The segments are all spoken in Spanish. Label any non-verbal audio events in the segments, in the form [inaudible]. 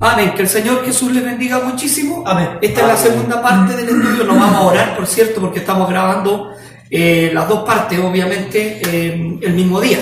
Amén. Que el Señor Jesús les bendiga muchísimo. Amén. Esta es la segunda parte del estudio. Nos vamos a orar, por cierto, porque estamos grabando eh, las dos partes, obviamente, eh, el mismo día.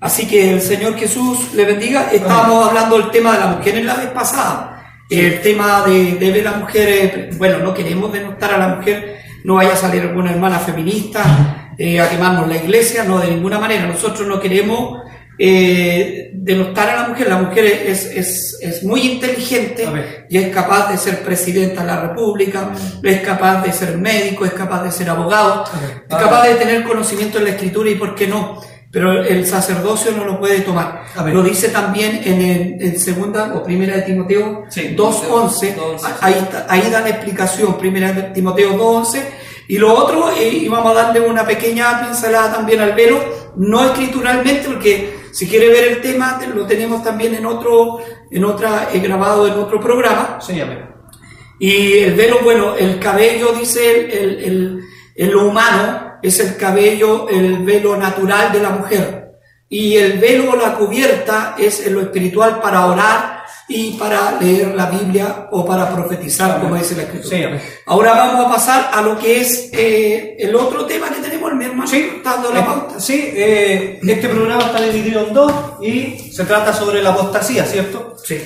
Así que el Señor Jesús le bendiga. Estábamos hablando del tema de la mujer en la vez pasada. El tema de, de ver a la mujer, eh, bueno, no queremos denostar a la mujer, no vaya a salir alguna hermana feminista eh, a quemarnos la iglesia, no, de ninguna manera. Nosotros no queremos eh, denostar a la mujer. La mujer es, es, es muy inteligente y es capaz de ser presidenta de la República, es capaz de ser médico, es capaz de ser abogado, es capaz de tener conocimiento en la escritura y por qué no. Pero el sacerdocio no lo puede tomar. Lo dice también en, el- en segunda o primera de Timoteo Sí, 2.11. 2:11, Ahí, ahí da la explicación, primera de Timoteo 2.11. Y lo otro, y vamos a darle una pequeña pincelada también al velo, no escrituralmente, porque si quiere ver el tema, te- lo tenemos también en otro, en otra, eh, grabado en otro programa. Sí. Y el velo, bueno, el cabello, dice el, el, el- humano, es el cabello, el velo natural de la mujer. Y el velo la cubierta es en lo espiritual para orar y para leer la Biblia o para profetizar, como dice la escritura. Sí, amén. Ahora vamos a pasar a lo que es eh, el otro tema que tenemos, mi hermano, Sí, está dando la eh, pauta. sí, eh, este programa está dividido en dos y se trata sobre la apostasía, ¿cierto? Sí,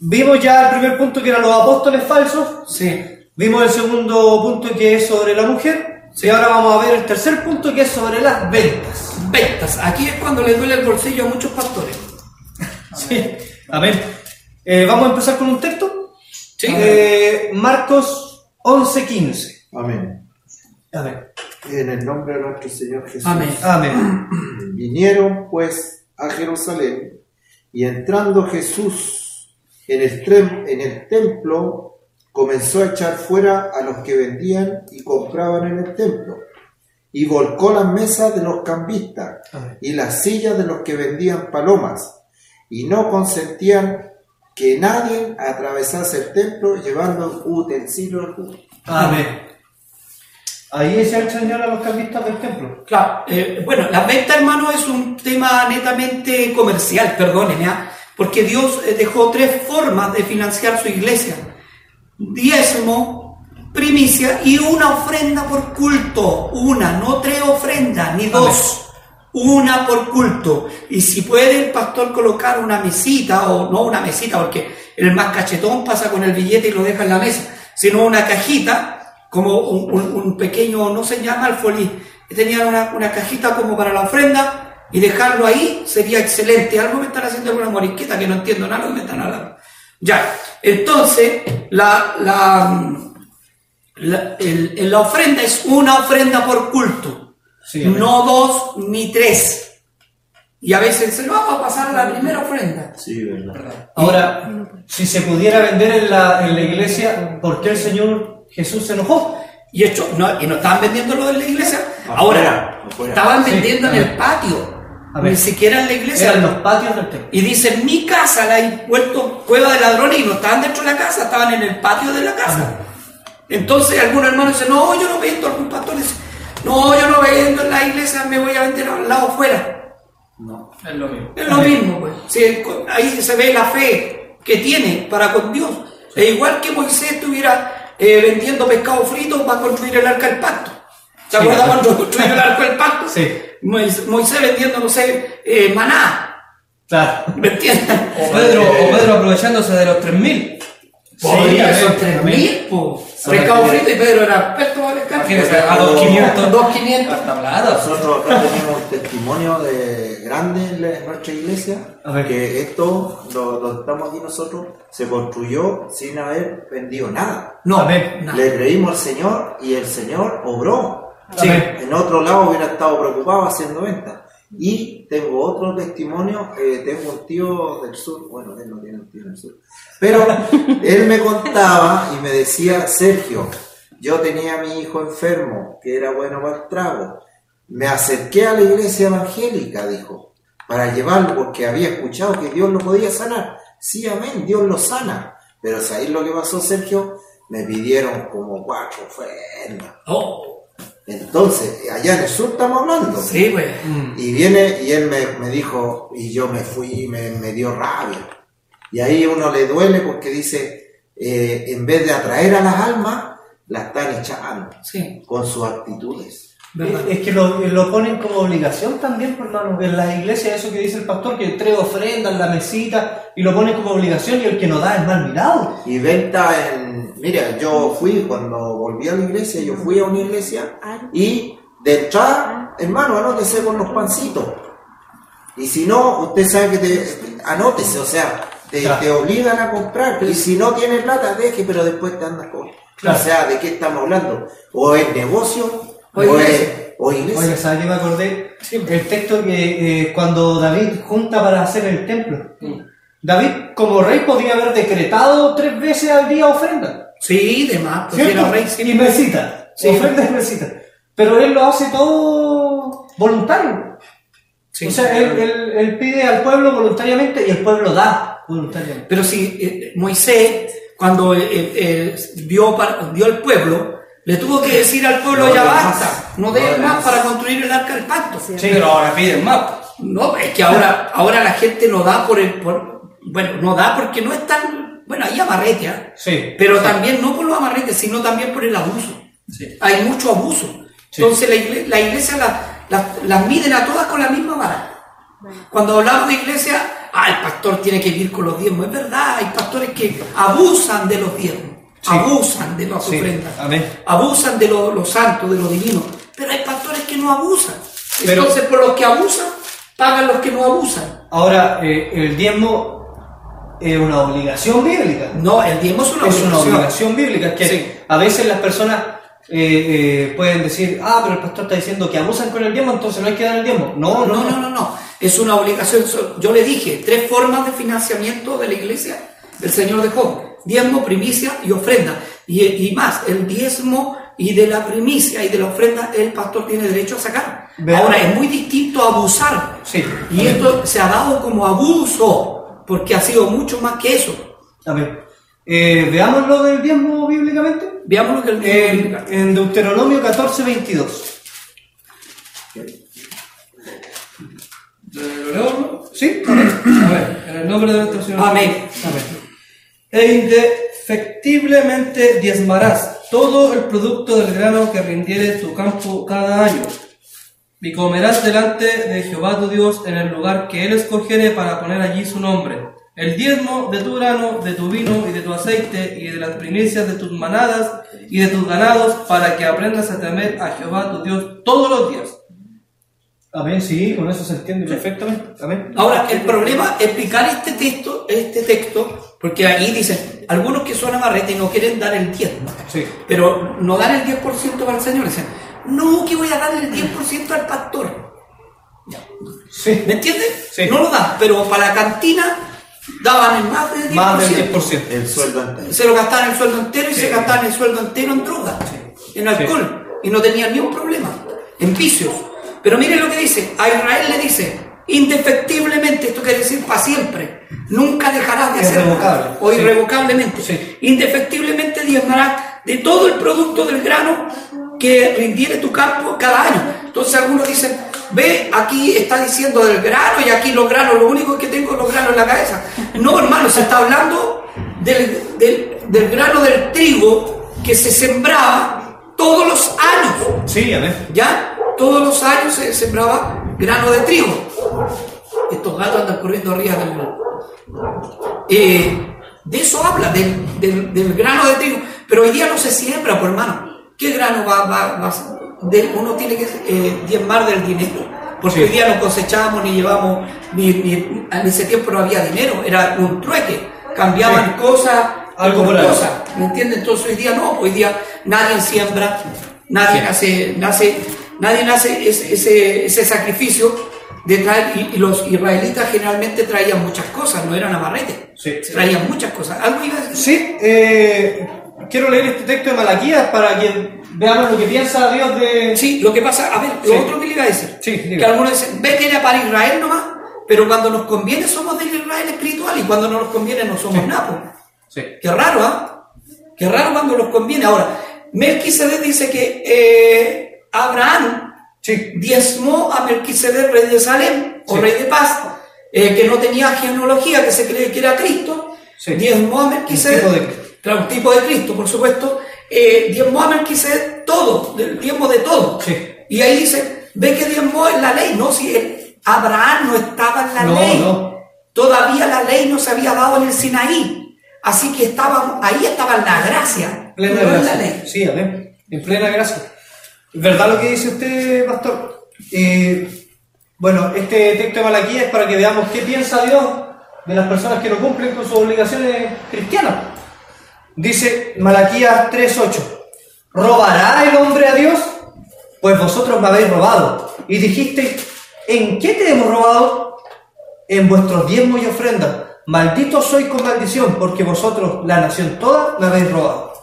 Vimos ya el primer punto que eran los apóstoles falsos, sí. vimos el segundo punto que es sobre la mujer y ahora vamos a ver el tercer punto que es sobre las ventas. Ventas. Aquí es cuando le duele el bolsillo a muchos pastores. [laughs] Sí, amén. Eh, vamos a empezar con un texto. Sí. Eh, Marcos 11:15. Amén. Amén. En el nombre de nuestro Señor Jesús. Amén. Amén. [clears throat] Vinieron pues a Jerusalén y entrando Jesús en el, trem- en el templo comenzó a echar fuera a los que vendían y compraban en el templo y volcó las mesas de los cambistas Amén. y las sillas de los que vendían palomas y no consentían que nadie atravesase el templo llevando utensilios culto. Amén. Ahí se el Señor a los cambistas del templo. Claro, eh, bueno, la venta, hermano, es un tema netamente comercial, perdónenme, ¿ah? porque Dios eh, dejó tres formas de financiar su iglesia: diezmo, primicia y una ofrenda por culto. Una, no tres ofrendas, ni dos. Una por culto. Y si puede el pastor colocar una mesita, o no una mesita, porque el más cachetón pasa con el billete y lo deja en la mesa, sino una cajita, como un, pequeño, no se llama alfolí, tenían una, una cajita como para la ofrenda y dejarlo ahí sería excelente. Algo me están haciendo alguna morisqueta que no entiendo nada me están hablando. Ya, entonces, la, la, la, el- la ofrenda es una ofrenda por culto, Sí, no dos ni tres. Y a veces se vamos a pasar la primera ofrenda. Sí, verdad. Ahora, si se pudiera vender en la, en la iglesia, ¿por qué el Señor Jesús se enojó? Y hecho, no, y no estaban vendiéndolo en la iglesia. Afuera, Ahora, afuera. estaban Sí, vendiendo en a el patio. A ver. Ni siquiera en la iglesia. Eran los patios del templo. Y dice, mi casa la he vuelto cueva de ladrones y no estaban dentro de la casa, estaban en el patio de la casa. Entonces algunos hermanos dicen, no, yo no vendo, algún pastor dice, no, yo no vendo en la iglesia, me voy a vender al lado afuera. No, es lo mismo. Es lo mismo, pues. Sí, ahí se ve la fe que tiene para con Dios. Es igual que Moisés estuviera eh, vendiendo pescado frito para construir el arca del pacto. ¿Se Sí. acuerdan cuando construyó el arca del pacto? Sí. Mois- Moisés vendiendo, no sé, eh, maná. Claro. ¿Me entiendes? O Pedro, o [laughs] Pedro aprovechándose de los 3000. Podría Sí, amén, 3000, po. Sí. Pescado frito y Pedro era experto para pescar. A 2500. 2500. Hasta plata. Nosotros acá tenemos un testimonio de grande en, nuestra iglesia, que esto, lo, lo estamos aquí nosotros, se construyó sin haber vendido nada. No, nada. Le creímos al Señor y el Señor obró. Sí. En otro lado hubiera estado preocupado haciendo ventas. Y tengo otro testimonio, eh, tengo un tío del sur, bueno, él no tiene un tío del sur, pero [laughs] él me contaba y me decía, Sergio, yo tenía a mi hijo enfermo, que era bueno para el trago, me acerqué a la iglesia evangélica, dijo, para llevarlo porque había escuchado que Dios lo podía sanar. Sí, amén, Dios lo sana. Pero ¿sabéis lo que pasó, Sergio? Me pidieron como cuatro ofrendas. Oh, Entonces, allá en el sur estamos hablando. sí, pues. Mm. Y viene y él me, me dijo, y yo me fui, me, me dio rabia. Y ahí uno le duele porque dice, eh, en vez de atraer a las almas, las están echando Sí, con sus actitudes. ¿verdad? Es que lo, lo ponen como obligación también, pues, hermano. En las iglesias, eso que dice el pastor, que tres ofrendas, la mesita, y lo ponen como obligación y el que no da es mal mirado. Y venta en... Mira, yo fui, cuando volví a la iglesia, yo fui a una iglesia y de entrada, hermano, anótese con los pancitos. Y si no, usted sabe que te... Anótese, o sea, te, Claro. te obligan a comprar. Y si no tiene plata, deje, pero después te andas con... Claro. O sea, ¿de qué estamos hablando? O es negocio, O es... O iglesia. Oye, ¿sabes qué me acordé? El texto que eh, cuando David junta para hacer el templo. David, como rey, podía haber decretado tres veces al día ofrenda. Sí, demás, porque ¿Cierto? era rey sí. Y mesita. Sí. Ofrenda y mesita. Pero él lo hace todo voluntario. Sí. o sea, él, él- él pide al pueblo voluntariamente y el pueblo da voluntariamente. Pero si eh, Moisés, cuando eh, eh, vio, para- vio al pueblo, le tuvo que decir al pueblo, No ya de basta, más. no No des de más más. para construir el arca del pacto. Sí, pero ahora piden más. No, es que ahora, ahora la gente no da por el, por, bueno, no da porque no es tan, bueno, hay amarrete, ¿ah? Sí. pero también no por los amarretes, sino también por el abuso. Sí. Hay mucho abuso. Entonces la iglesia, la iglesia la- la- las miden a todas con la misma vara. Cuando hablamos de iglesia, ah, el pastor tiene que vivir con los diezmos. Es verdad, hay pastores que abusan de los diezmos, abusan de las ofrendas, abusan de lo, lo santo, de lo divino. Pero hay pastores que no abusan. Pero- Entonces, por los que abusan, pagan los que no abusan. Ahora, eh, el diezmo es una obligación bíblica. No, el diezmo es una es una obligación. obligación bíblica. Que Sí. a veces las personas eh, eh, pueden decir, ah, pero el pastor está diciendo que abusan con el diezmo, entonces no hay que dar el diezmo. No, No, no, no, no. Es una obligación. Yo le dije, tres formas de financiamiento de la iglesia del Señor dejó. Diezmo, primicia y ofrenda. Y, y más, el diezmo y de la primicia y de la ofrenda el pastor tiene derecho a sacar. Ahora, es muy distinto a abusar. Sí. Y esto se ha dado como abuso, porque ha sido mucho más que eso. A ver, eh, veamos lo del diezmo bíblicamente. Veamos lo que el diezmo En, en Deuteronomio 14, 22. ¿Lo leo? ¿Sí? A ver, en el nombre de nuestro Señor. Amén. E indefectiblemente diezmarás todo el producto del grano que rindiere tu campo cada año. Y comerás delante de Jehová tu Dios en el lugar que él escogiere para poner allí su nombre. El diezmo de tu grano, de tu vino y de tu aceite y de las primicias de tus manadas y de tus ganados para que aprendas a temer a Jehová tu Dios todos los días. Amén, sí, con eso se entiende perfectamente. Amén. Ahora, el problema es explicar este texto, este texto, porque ahí dicen, algunos que son amarrete y no quieren dar el diezmo, Sí. pero no dan el 10% para el Señor, dicen, no, que voy a dar el 10% al pastor. Sí. ¿Me entiendes? Sí. No lo dan, pero para la cantina daban el más del 10%. Más del 10%. El sueldo entero. Se lo gastaban el sueldo entero y se gastaban el sueldo entero en drogas, en alcohol, y no tenían ni un problema, en vicios. Pero miren lo que dice, a Israel le dice, indefectiblemente, esto quiere decir para siempre, nunca dejarás de hacerlo, o sí. irrevocablemente, Sí. indefectiblemente diezmarás de todo el producto del grano que rindiere tu campo cada año. Entonces algunos dicen, ve, aquí está diciendo del grano y aquí los granos, lo único que tengo es los granos en la cabeza. No, hermano, se está hablando del, del- del grano del trigo que se sembraba todos los años. Sí, amén. ¿Ya? Todos los años se sembraba grano de trigo. Estos gatos andan corriendo arriba del... Eh, de eso habla, del, del- del grano de trigo. Pero hoy día no se siembra, por hermano. ¿Qué grano va, va, de- uno tiene que eh, diezmar del dinero? Porque Sí. hoy día no cosechábamos ni llevamos, ni, ni- en ese tiempo no había dinero, era un trueque. Cambiaban cosas Algo por cosas. ¿Me entiendes? Entonces hoy día no, hoy día nadie siembra, nadie nace, nace, nadie nace ese, ese, ese sacrificio de traer, y, y los israelitas generalmente traían muchas cosas, no eran amarretes, Sí. traían muchas cosas. Algo iba a decir. Sí, eh, quiero leer este texto de Malaquías para que veamos lo que piensa Dios de... Sí, lo que pasa, a ver, lo Sí. otro que le iba a decir, Sí, que algunos dicen, ve que era para Israel nomás, pero cuando nos conviene somos del Israel espiritual y cuando no nos conviene no somos nada. pues. Sí. Qué raro, ¿ah? Qué raro cuando nos conviene. Ahora, Melquisedec dice que eh, Abraham diezmó a Melquisedec, rey de Salem, o rey de paz, eh, que no tenía genealogía, que se cree que era Cristo, Sí. diezmó a Melquisedec, Claro, un tipo de Cristo, por supuesto, eh, diezmó a Melquisedec todo, del diezmo de todo. Sí. Y ahí dice, ve que diezmó en la ley, no, si el- Abraham no estaba en la No, ley, no. todavía la ley no se había dado en el Sinaí, así que estaba, ahí estaba la gracia, Plena no en la ley. Sí, amén. En plena gracia. ¿Verdad lo que dice usted, pastor? Eh, bueno, este texto de Malaquía es para que veamos qué piensa Dios de las personas que no cumplen con sus obligaciones cristianas. Dice Malaquías 3.8, ¿robará el hombre a Dios? Pues vosotros me habéis robado. Y dijiste, ¿en qué te hemos robado? En vuestros diezmos y ofrendas. Maldito sois con maldición, porque vosotros, la nación toda, me habéis robado.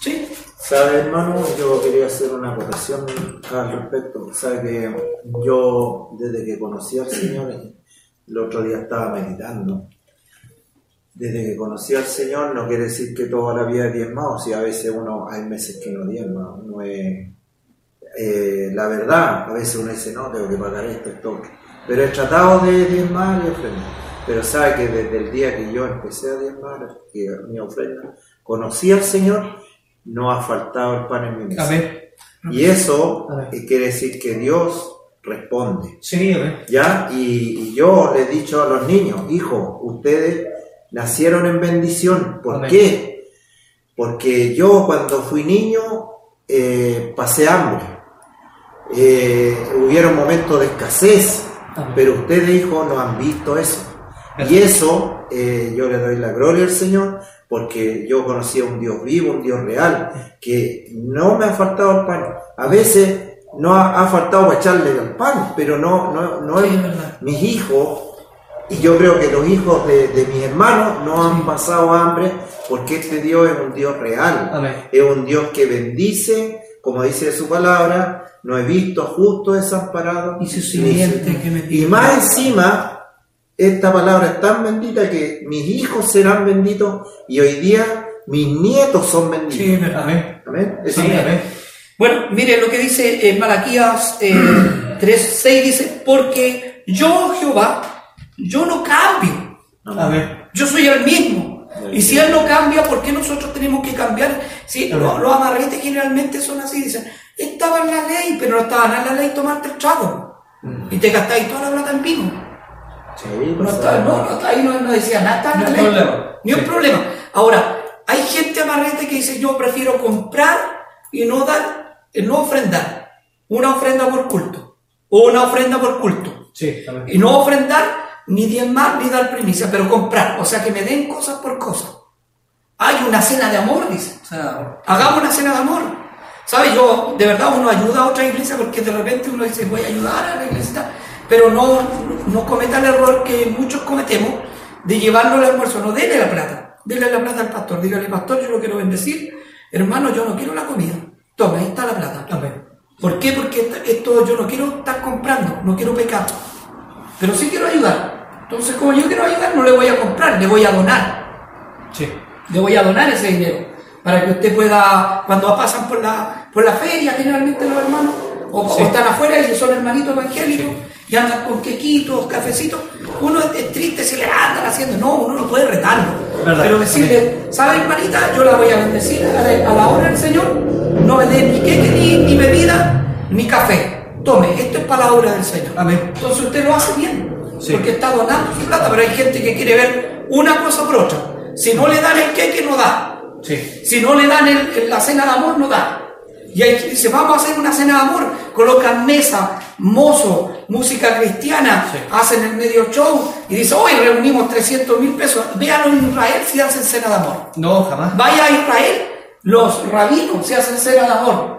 ¿Sí? ¿Sabe, hermano? Yo quería hacer una acotación al respecto. ¿Sabe que yo, desde que conocí al Señor, el otro día estaba meditando. Desde que conocí al Señor, no quiere decir que toda la vida he diezmado. Si a veces uno, hay meses que no diezma. Uno es, eh, la verdad, a veces uno dice, no, tengo que pagar esto, esto. Pero he tratado de diezmar y ofrendar. Pero sabe que desde el día que yo empecé a diezmar, que mi ofrenda, conocí al Señor, no ha faltado el pan en mi mesa. Amén. Y eso Amén. quiere decir que Dios responde. Sí. ¿Ya? Y, y yo le he dicho a los niños, hijos, ustedes nacieron en bendición. ¿Por Amén. qué? Porque yo cuando fui niño eh, pasé hambre. Eh, hubieron momentos de escasez, Amén. pero ustedes, hijos, no han visto eso. Y eso eh, yo le doy la gloria al Señor porque yo conocí a un Dios vivo, un Dios real, que no me ha faltado el pan. A veces no ha, ha faltado para echarle el pan, pero no, no, no es es verdad. mis hijos, y yo creo que los hijos de, de mis hermanos no han pasado hambre porque este Dios es un Dios real. Amén. Es un Dios que bendice, como dice su palabra, no he visto justo desamparado. Y su simiente que me y más encima, esta palabra es tan bendita que mis hijos serán benditos y hoy día mis nietos son benditos. Sí. Amén. Amén. Sí, amén. Bueno, mire lo que dice en Malaquías eh, 3.6, dice, porque yo, Jehová, yo no cambio, yo soy el mismo. Y si Él no cambia, ¿por qué nosotros tenemos que cambiar? Sí, los, los amarretes generalmente son así, dicen, estaba en la ley, pero no estaba en la ley tomarte el trago. Y te gastáis toda la plata en vino. Sí, No, pues, está- no, no, ahí no, no decía nada, está en Ni la un ley. problema. Ni un Sí. problema. Ahora, hay gente amarrete que dice, yo prefiero comprar y no dar, eh, no ofrendar. Una ofrenda por culto. O una ofrenda por culto. Sí. Y no ofrendar, ni diezmar, ni dar primicia, pero comprar. O sea, que me den cosas por cosas. Hay una cena de amor, dice. Hagamos una cena de amor. ¿Sabes? Yo, de verdad, uno ayuda a otra iglesia porque de repente uno dice, voy a ayudar a la iglesia, pero no, no cometa el error que muchos cometemos de llevarlo al almuerzo. No, dele la plata. Dele la plata al pastor. Dígale, pastor, yo lo quiero bendecir. Hermano, yo no quiero la comida. Toma, ahí está la plata. Amén. ¿Por qué? Porque esto yo no quiero estar comprando, no quiero pecar. Pero sí quiero ayudar. Entonces, como yo quiero ayudar, no le voy a comprar, le voy a donar Sí. le voy a donar ese dinero para que usted pueda, cuando pasan por la, por la feria, generalmente los hermanos, o, están afuera y son hermanitos evangélicos y andan con quequitos, cafecitos, uno es, triste si le andan haciendo, no, uno no puede retarlo, Verdad. pero decirle, ¿sabe hermanita? Yo la voy a bendecir a la, a la hora del Señor, no me dé ni queque, ni, ni bebida, ni café, tome, esto es para la obra del Señor. Amén. Entonces usted lo hace bien, Sí. porque está donando su plata, pero hay gente que quiere ver una cosa por otra. Si no le dan el queque, no da. Sí. Si no le dan el- la cena de amor, no da. Y que dice, vamos a hacer una cena de amor. Colocan mesa, mozo, música cristiana, Sí. hacen el medio show y dice, hoy reunimos 300 mil pesos. Véanlo en Israel si hacen cena de amor. No, jamás. Vaya a Israel, los rabinos se hacen cena de amor.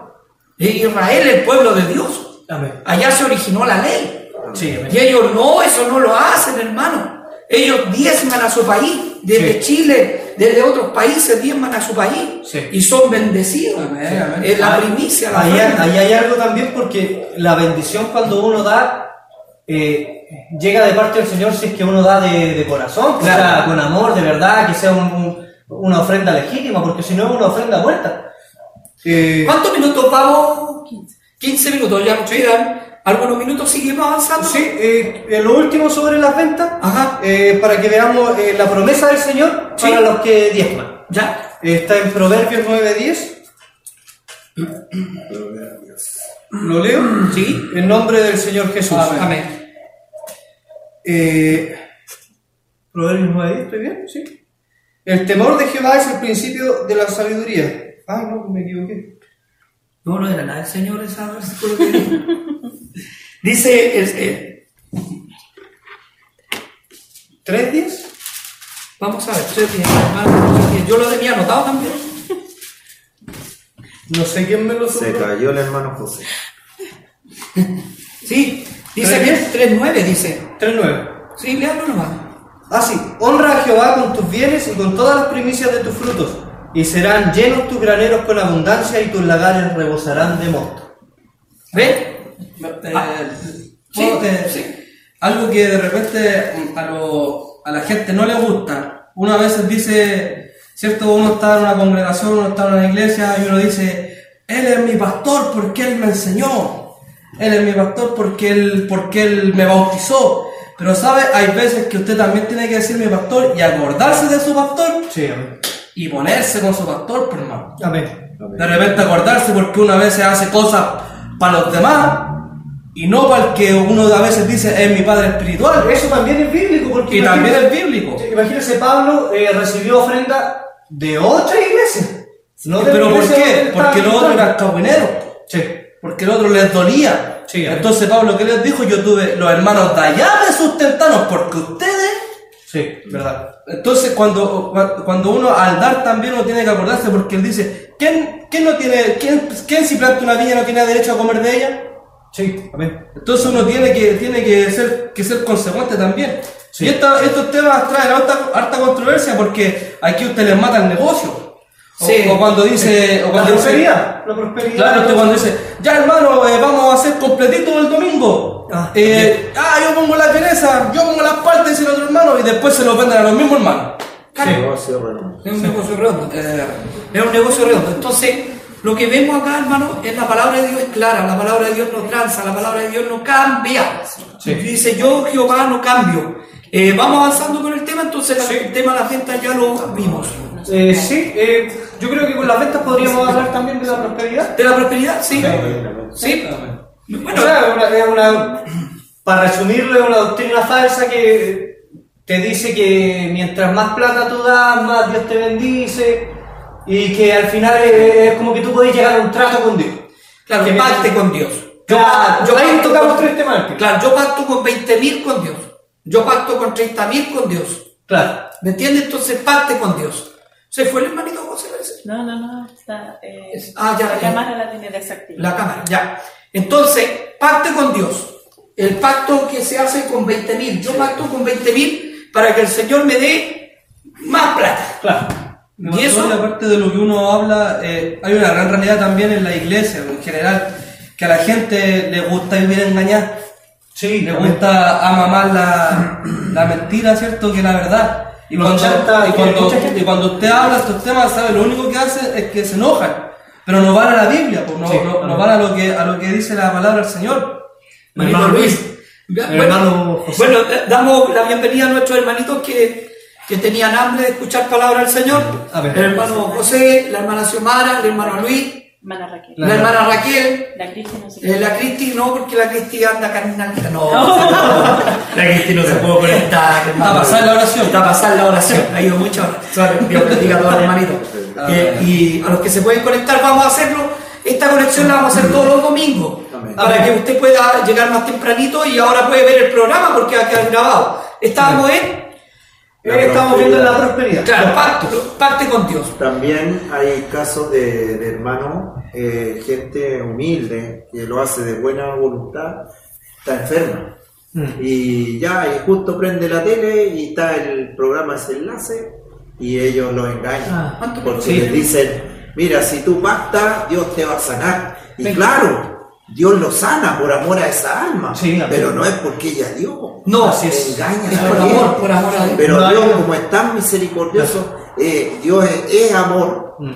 Israel, el pueblo de Dios. Amén. Allá se originó la ley. Sí. Y ellos no, eso no lo hacen, hermano. Ellos diezman a su país, desde Sí. Chile, desde otros países diezman a su país Sí. y son bendecidos. Es la primicia, la ahí, ofrenda. ahí hay algo también porque la bendición cuando uno da eh, llega de parte del Señor si es que uno da de, de corazón, que Claro. sea con amor, de verdad, que sea un- un- una ofrenda legítima, porque si no es una ofrenda muerta. Eh, ¿Cuántos minutos vamos? 15 minutos, ya nos quedan Algunos minutos seguimos avanzando. Sí, eh, lo último sobre las ventas, Ajá. eh, para que veamos eh, la promesa del Señor Sí. para los que diezman. Ya. Está en Proverbios 9.10. ¿Lo leo? Sí. En nombre del Señor Jesús. Amén. Eh, Proverbios 9.10, ¿estoy bien? Sí. El temor de Jehová es el principio de la sabiduría. Ah, no, me equivoqué. No, no era nada el Señor ese versículo. [laughs] Dice, el- ¿3.10? vamos a ver, tres días, hermano, tres días. yo lo tenía anotado también. No sé quién me lo Se cayó el hermano José. Sí, dice ¿Tres que 3.9 dice. 3.9. Sí, léalo nomás. Ah, sí. Honra a Jehová con tus bienes y con todas las primicias de tus frutos, y serán llenos tus graneros con abundancia y tus lagares rebosarán de mosto. ¿Ves? Eh, Ah, sí, sí. Algo que de repente mm, a, lo- a la gente no le gusta. Uno a veces dice, ¿cierto? Uno está en una congregación, uno está en una iglesia y uno dice, Él es mi pastor porque Él me enseñó. Él es mi pastor porque Él, porque él me bautizó. Pero sabe, hay veces que usted también tiene que decir mi pastor y acordarse de su pastor Sí, amén. Y ponerse con su pastor, por hermano. Amén. De repente acordarse porque uno a veces hace cosas para los demás y no para el que uno a veces dice es mi padre espiritual. Eso también es bíblico, porque Y también es bíblico. Imagínese, Pablo eh, recibió ofrenda de otra iglesia. No de Pero ¿por iglesia donde qué? Porque los otros eran cabuineros. Sí. Porque el otro les dolía. Sí, amén. Entonces Pablo, ¿qué les dijo? Yo tuve los hermanos de allá me sustentaron porque ustedes... Sí, verdad. Entonces cuando, cuando uno al dar también uno tiene que acordarse porque él dice, ¿quién, quién no tiene, quién, quién si planta una viña no tiene derecho a comer de ella? Sí, amén. Entonces uno tiene que, tiene que, ser, que ser consecuente también. Sí. Y esta- estos temas traen harta, harta controversia porque aquí usted les mata el negocio. O, Sí. o cuando dice... O La cuando dice prosperidad. La prosperidad. Claro, usted cuando dice, ya hermano, eh, vamos a hacer completito el domingo. Ah, Eh, ah, yo pongo la vienesa, yo pongo las partes, dice el otro hermano, y después se lo venden a los mismos hermanos. Negocio redondo. Es un negocio redondo. Eh, Es un negocio redondo. Entonces, lo que vemos acá, hermano, es la palabra de Dios es clara, la palabra de Dios no tranza, la palabra de Dios no cambia. Sí. Dice, yo Jehová no cambio. Eh, vamos avanzando con el tema, entonces la- el tema de la venta ya lo vimos. Eh, sí, eh, yo creo que con las ventas podríamos hablar también de la prosperidad. ¿De la prosperidad? Sí. Sí. O Bueno, sea, es una, es una- para resumirlo, es una doctrina falsa que te dice que mientras más plata tú das, más Dios te bendice y que al final es, como que tú podés llegar a un trato con Dios. claro, que pacte con Dios. Claro, yo ahí pacto tocamos tres temas. Claro, yo pacto con 20.000 con Dios. Yo pacto con 30.000 con Dios. Claro. ¿Me entiendes? Entonces pacte con Dios. ¿Se fue el hermanito José? No, no, no, está. Eh, Es- ah, ya, la cámara la tiene desactivada. La cámara, ya. Entonces, pacte con Dios. El pacto que se hace con 20.000. Yo pacto con 20.000 para que el Señor me dé más plata. Claro. ¿Y eso? Aparte de lo que uno habla, eh, hay una gran realidad también en la iglesia en general, que a la gente le gusta vivir engañada. Sí, le gusta ama más la, la mentira, ¿cierto? Que la verdad. Y cuando, y, cuando, y cuando usted habla estos temas, ¿sabe? Lo único que hace es que se enojan. Pero no van a la Biblia, pues no, Sí, no- no van a lo, que, a lo que dice la palabra del Señor. Hermanito Hermano Luis. El hermano José. Bueno, eh, damos la bienvenida a nuestros hermanitos que, que tenían hambre de escuchar palabra del Señor. A ver. El hermano José, la hermana Xiomara, el hermano Luis, Hermana Raquel. la, hermana Raquel, La Cristian no se eh, la Cristi, no, porque la Cristi anda carnalita. No, [laughs] la Cristi no se puede conectar. Está a pasar la oración. Está a pasar la oración. Ha ido mucho. Dios bendiga a todos los [laughs] hermanitos. Eh, y a los que se pueden conectar, vamos a hacerlo. Esta conexión la vamos a hacer todos los domingos. Para que usted pueda llegar más tempranito y ahora puede ver el programa porque va a quedar grabado. Estábamos en. Estamos viendo la prosperidad. Claro, pacto, pacte con Dios. También hay casos de, de hermanos, eh, gente humilde que lo hace de buena voluntad, está enferma. Mm. Y ya, y justo prende la tele y está el programa ese enlace y ellos lo engañan. Ah, porque sí. les dicen, mira, si tú pactas, Dios te va a sanar. Y Venga. claro, Dios lo sana por amor a esa alma, Sí, pero no es porque ella dio. No, Así es. Engaña Es a por amor, gente. por amor a Dios. Pero No Dios, como es tan misericordioso, eh, Dios es, es amor, Mm.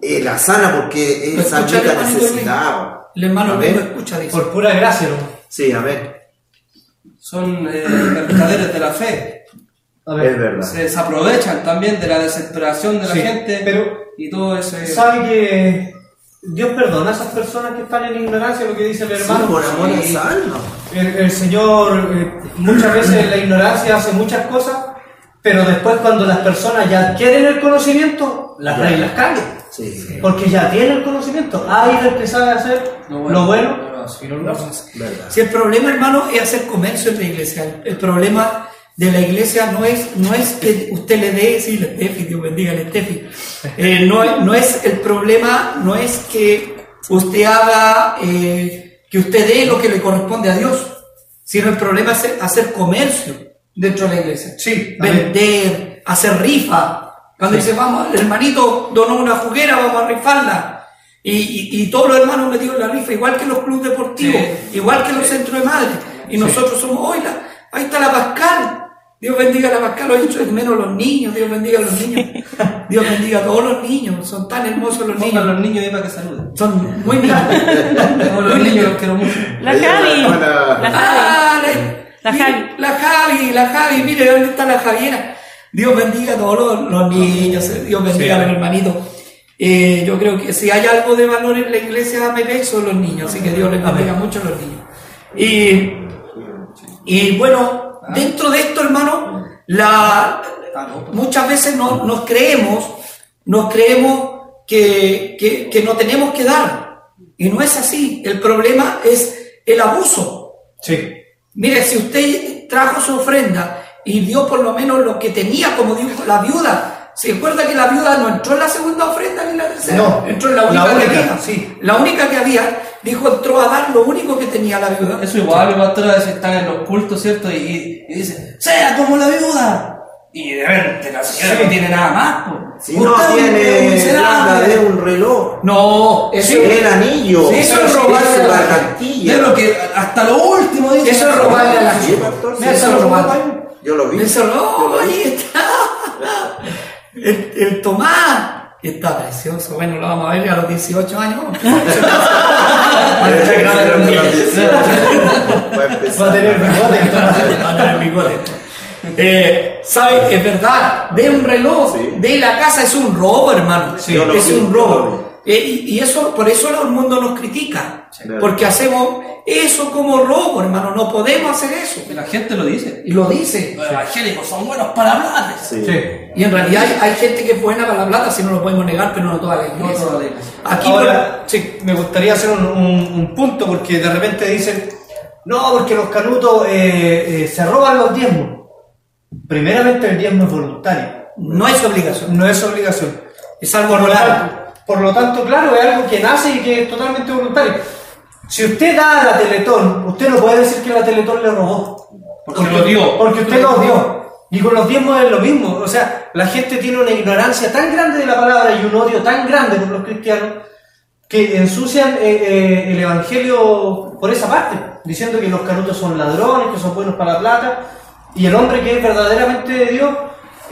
eh, la sana porque esa amiga necesitaba. El hermano lo escucha, dice. Por pura gracia, ¿no? Sí, amén. Son eh, mercaderes de la fe. A Es ver, verdad. Se, se aprovechan también de la desesperación de la Sí, gente pero- y todo ese... ¿sabe que Dios perdona a esas personas que están en ignorancia, lo que dice el Sí, hermano? por amor a Sí. El, el Señor eh, muchas veces en la ignorancia hace muchas cosas, pero después cuando las personas ya adquieren el conocimiento, las Ya. reglas cambian. Sí, Porque ya tienen el conocimiento. Hay que sabe hacer lo bueno, no lo hace. y no lo hace. verdad. Si el problema, hermano, es hacer comercio en la iglesia. El problema de la iglesia no es, no es que usted le dé, sí, le Estefi, Dios bendiga el Estefi. Eh, no, no es el problema, no es que usted haga, eh, que usted dé lo que le corresponde a Dios, sino el problema es hacer comercio dentro de la iglesia. Sí, vender, hacer rifa. Cuando dice, vamos, el hermanito donó una juguera, vamos a rifarla. Y, y, y todos los hermanos metieron la rifa, igual que los clubes deportivos, Sí. igual que los centros de madre. Y nosotros somos, hoy la- ahí está la Pascal. Dios bendiga a la Pascal, hoy hecho de menos los niños, Dios bendiga a los niños. Dios bendiga a todos los niños, son tan hermosos los niños. los niños ahí para que saluden. Son muy lindos. Todos los niños los quiero mucho. La Javi. la Javi. La, Javi. La Javi, la Javi, mire dónde está la Javiera. Dios bendiga a todos los, los niños, eh, Dios bendiga a los hermanitos. Eh, yo creo que si hay algo de valor en la iglesia, ve, son los niños, así que Dios les bendiga mucho a los niños. Y, y bueno, dentro de esto, hermano, la, muchas veces no- nos creemos, nos creemos que, que, que no tenemos que dar. Y no es así. El problema es el abuso. Sí. Mire, si usted trajo su ofrenda y dio por lo menos lo que tenía, como dijo la viuda, ¿se acuerda que la viuda no entró en la segunda ofrenda ni en la tercera? No, entró en la la única, que única, había. sí. La única que había, dijo, entró a dar lo único que tenía la viuda. Eso igual, mi pastor, a veces están en los cultos, ¿cierto? Y, y, y dicen, sea como la viuda. Y de repente la señora Sí. no tiene nada más. po. Si no es tiene plata de un reloj, No, eso, el anillo, Sí, eso es robarle es a la la gente. cartilla. De lo que hasta lo último dice. eso es robarle a la gente. Eso eso es robarle. Yo lo vi. Lo vi. ahí está. [laughs] El, el Tomás está precioso. Bueno, lo vamos a ver a los 18 años. Va a empezar. [laughs] Va a tener bigote. Va a tener bigote. Eh, ¿Sabe? Es verdad, de un reloj, Sí. de la casa es un robo, hermano. Sí, es un robo. Eh, y, y eso, por eso el mundo nos critica. Sí. Porque hacemos eso como robo, hermano. No podemos hacer eso. Que la gente lo dice. Y lo dice. Los evangélicos son buenos para hablar. Sí. Sí. Y en realidad hay, hay gente que es buena para la plata, si no lo podemos negar, pero no toda la iglesia. No toda la iglesia. Aquí, Ahora, sí. me gustaría hacer un, un- un punto porque de repente dicen, no, porque los canutos eh, eh, se roban los diezmos. Primeramente el diezmo es voluntario, no es obligación. no es obligación. Es algo tanto, por lo tanto, claro, es algo que nace y que es totalmente voluntario. Si usted da a la Teletón, usted no puede decir que la Teletón le robó. Porque lo dio. Porque usted lo dio. Y con los diezmos es lo mismo. O sea, la gente tiene una ignorancia tan grande de la palabra y un odio tan grande por los cristianos que ensucian eh, eh, el evangelio por esa parte, diciendo que los canutos son ladrones, que son buenos para la plata, y el hombre que es verdaderamente de Dios,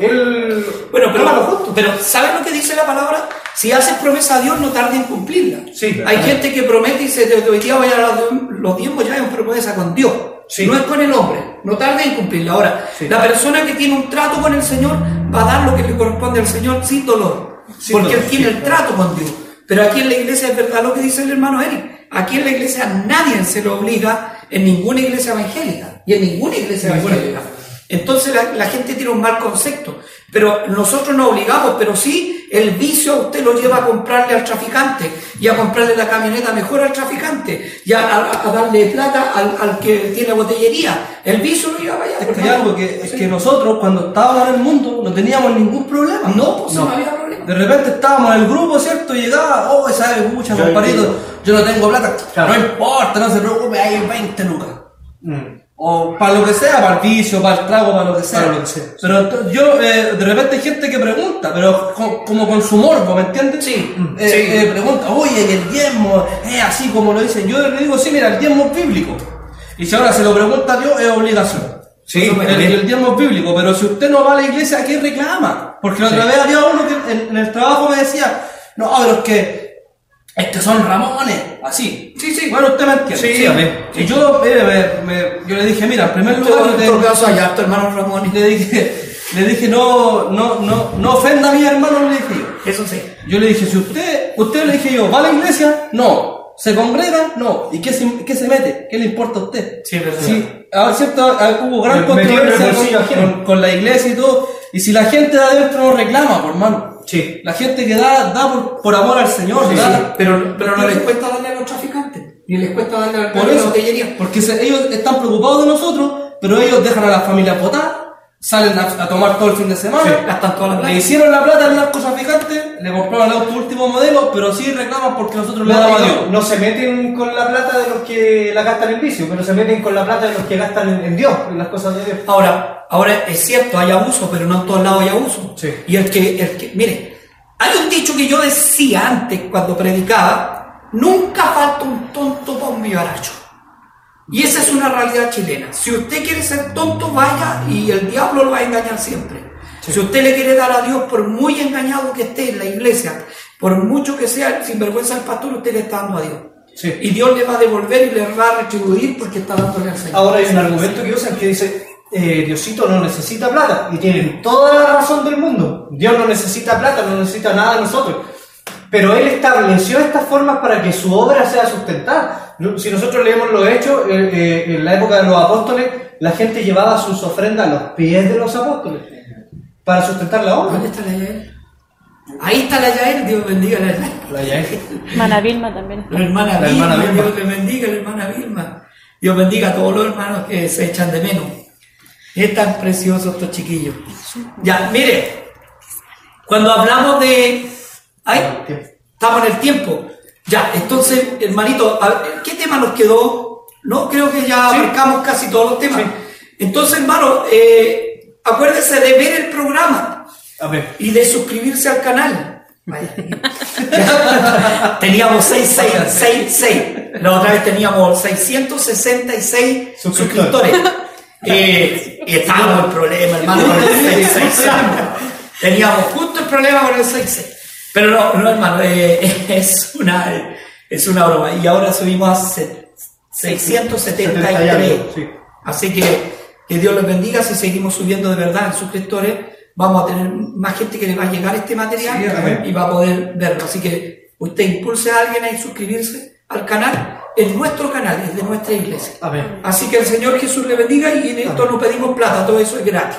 él Bueno, pero, justo. pero ¿sabes lo que dice la palabra? Si haces promesa a Dios, no tarde en cumplirla. Sí. Hay gente que promete y se te hoy día voy a dar los tiempos ya es una promesa con Dios. Sí. No es con el hombre. No tarde en cumplirla. Ahora, Sí. la persona que tiene un trato con el Señor va a dar lo que le corresponde al Señor sin dolor. Sin porque dolor, él tiene el trato con Dios. Pero aquí en la iglesia es verdad lo que dice el hermano Eric. Aquí en la iglesia nadie se lo obliga en ninguna iglesia evangélica. Y en ninguna iglesia evangélica. Entonces la, la gente tiene un mal concepto. Pero nosotros no obligamos, pero sí el vicio a usted lo lleva a comprarle al traficante y a comprarle la camioneta mejor al traficante y a, a- a darle plata al, al que tiene botellería. El vicio lo lleva allá. Es que hay algo que, es que nosotros cuando estábamos en el mundo no teníamos ningún problema. No, pues no, había problema. De repente estábamos en el grupo, ¿cierto? Y llegaba, oh, sabe, mucha Yo compadrito, yo no tengo plata. Claro. No importa, no se preocupe, hay 20 lucas. Mm. O para lo que sea, para el vicio, para el trago, para lo que sea. Para lo que sea. Pero yo, eh, de repente hay gente que pregunta, pero co- como con su morbo, ¿me entiendes? Sí, Eh, sí. eh, pregunta, oye, y el diezmo es así como lo dicen. Yo le digo, sí, mira, el diezmo es bíblico. Y si ahora se lo pregunta a Dios, es obligación. Sí, el, el diezmo es bíblico, pero si usted no va a la iglesia, ¿qué reclama? Porque la otra vez había uno que en, en el trabajo me decía, no, pero es que estos son Ramones, así. Sí, sí. Bueno, usted me entiende. Sí, a ver. Y yo, mire, me- me- yo le dije, mira, en primer lugar, yo En te- todo caso, allá tu hermano Ramón. le dije, le dije, no, no, no, no ofenda a mi hermano, le dije yo. Eso sí. Yo le dije, si usted, usted le dije yo, ¿va a la iglesia? No. ¿Se congrega? No. ¿Y qué se, qué se mete? ¿Qué le importa a usted? Sí, es verdad. Sí, ah, cierto, ah, hubo gran Me- controversia con la iglesia y todo. Y si la gente de adentro no reclama, por hermano. Sí. La gente que da, da por, por amor al Señor, Sí, da- sí, pero, pero no les cuesta darle a los traficantes, ni les cuesta darle al Por a la eso, botellería. porque se- ellos están preocupados de nosotros, pero ellos dejan a la familia votar, salen a, a tomar todo el fin de semana, Sí, gastan toda la plata. le hicieron la plata al narcotraficante, le compraron el auto último modelo, pero sí reclaman porque nosotros le No, damos a no, Dios. no se meten con la plata de los que la gastan en vicio, pero se meten con la plata de los que gastan en, en Dios, en las cosas de Dios. Ahora, ahora es cierto, hay abuso, pero no en todos lados hay abuso. Sí. Y el que, el que, mire, hay un dicho que yo decía antes cuando predicaba, nunca falta un tonto para un vivaracho. Y esa es una realidad chilena. Si usted quiere ser tonto, vaya y el diablo lo va a engañar siempre. Si usted le quiere dar a Dios, por muy engañado que esté en la iglesia, por mucho que sea el sinvergüenza del pastor, usted le está dando a Dios. Sí. Y Dios le va a devolver y le va a retribuir porque está dándole al Señor. Ahora hay un argumento que usan que dice, eh, Diosito no necesita plata, y tienen toda la razón del mundo. Dios no necesita plata, no necesita nada de nosotros. Pero Él estableció estas formas para que su obra sea sustentada. Si nosotros leemos los hechos, eh, eh, en la época de los apóstoles, la gente llevaba sus ofrendas a los pies de los apóstoles para sustentar la obra. ¿Dónde está la Yael? Ahí está la Yael, Dios bendiga la Yael. La Yael. Mana Vilma también. La hermana La Vilma, hermana Vilma. Dios le bendiga, la hermana Vilma. Dios bendiga a todos los hermanos que se echan de menos. Es tan precioso estos chiquillos. Ya, mire, cuando hablamos de... Ay, estamos en el tiempo. Ya, entonces, hermanito, a ver, ¿qué tema nos quedó? No, creo que ya abarcamos casi todos los temas. Entonces, hermano, eh, acuérdese de ver el programa A ver. y de suscribirse al canal. [laughs] Teníamos 6666. La otra vez teníamos 666 Suscriptores. suscriptores. Eh, y estábamos el problema, hermano, con el 666. [laughs] Teníamos justo el problema con el 66. Pero no, no hermano, eh, [laughs] es, una, es una broma. Y ahora subimos a se- 673. Sí. Así que que Dios les bendiga. Si seguimos subiendo de verdad en suscriptores, vamos a tener más gente que le va a llegar este material Sí, amén. y va a poder verlo. Así que usted impulse a alguien a suscribirse al canal. Es nuestro canal, es de nuestra iglesia. Amén. Así que el Señor Jesús le bendiga y en esto no pedimos plata, todo eso es gratis.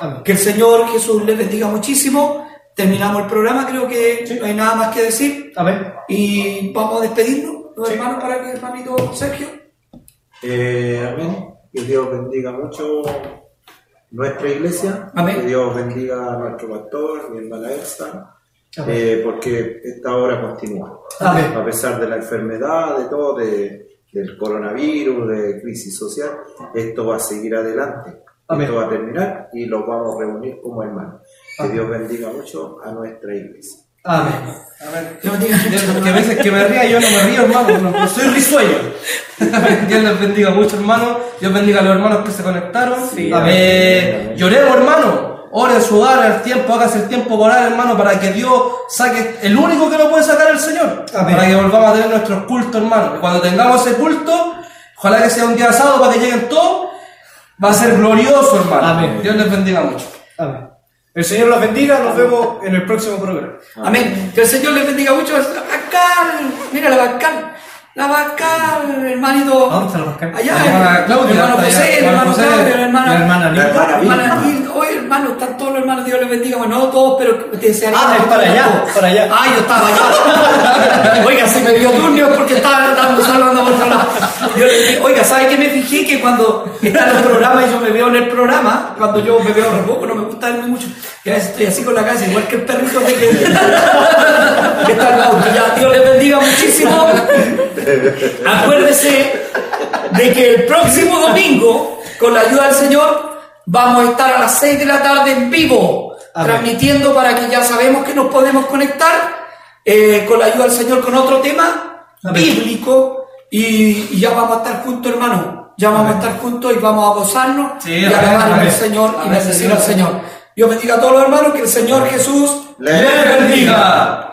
Amén. Que el Señor Jesús le bendiga muchísimo. Terminamos el programa, creo que no hay nada más que decir. Amén. Y vamos a despedirnos, los Sí. hermanos, para que hermanito Sergio. Eh, amén. Que Dios bendiga mucho nuestra iglesia. Amén. Que Dios bendiga a nuestro pastor, mi hermana Elsa. Amén. eh, porque esta obra continúa. Amén. A pesar de la enfermedad, de todo, de, del coronavirus, de crisis social, esto va a seguir adelante. Amén. Esto va a terminar y los vamos a reunir como hermanos. Que Amén. Dios bendiga mucho a nuestra iglesia. Amén. Dios bendiga mucho. Que a veces que me ría, yo no me río, hermano, no, no soy risueño. [laughs] Dios les bendiga mucho, hermano. Dios bendiga a los hermanos que se conectaron. Eh, lloremos, hermano. Ore en su hogar el tiempo, hágase el tiempo por orar, hermano, para que Dios saque el único que lo puede sacar el Señor. Amén. Para que volvamos a tener nuestros cultos, hermano. Cuando tengamos ese culto, ojalá que sea un día sábado para que lleguen todos, va a ser glorioso, hermano. Amén. Dios les bendiga mucho. Amén. El Señor los bendiga, nos vemos en el próximo programa. Amén. Que el Señor les bendiga mucho. La Bascal, mira la Bascal. La Bascal, hermanito. ¿Dónde está la Bascal? Allá, hermano. José, el Hermano Claudia, la hermana. la hermana hermano, están todos los hermanos, Dios les bendiga. Bueno, no todos, pero desearía. Ah, es para allá, para allá. Ah, yo estaba allá. [laughs] Oiga, si me dio turno porque estaba dando saludando por lado. Yo le dije, Oiga, ¿sabe qué me fijé? Que cuando están los programas y yo me veo en el programa, cuando yo me veo poco, no me gusta verme mucho. Y a veces estoy así con la cabeza, igual que el perrito de que, [laughs] que está al lado. Ya, Dios les bendiga muchísimo. Acuérdese de que el próximo domingo, con la ayuda del Señor, vamos a estar a las 6 de la tarde en vivo, Amén. transmitiendo para que ya sabemos que nos podemos conectar eh, con la ayuda del Señor con otro tema Amén. bíblico y, y ya vamos a estar juntos, hermano. Ya vamos a estar juntos y vamos a gozarnos Sí, y alabar al. Señor y bendecir al Señor. Dios bendiga a todos los hermanos, que el Señor Jesús les bendiga.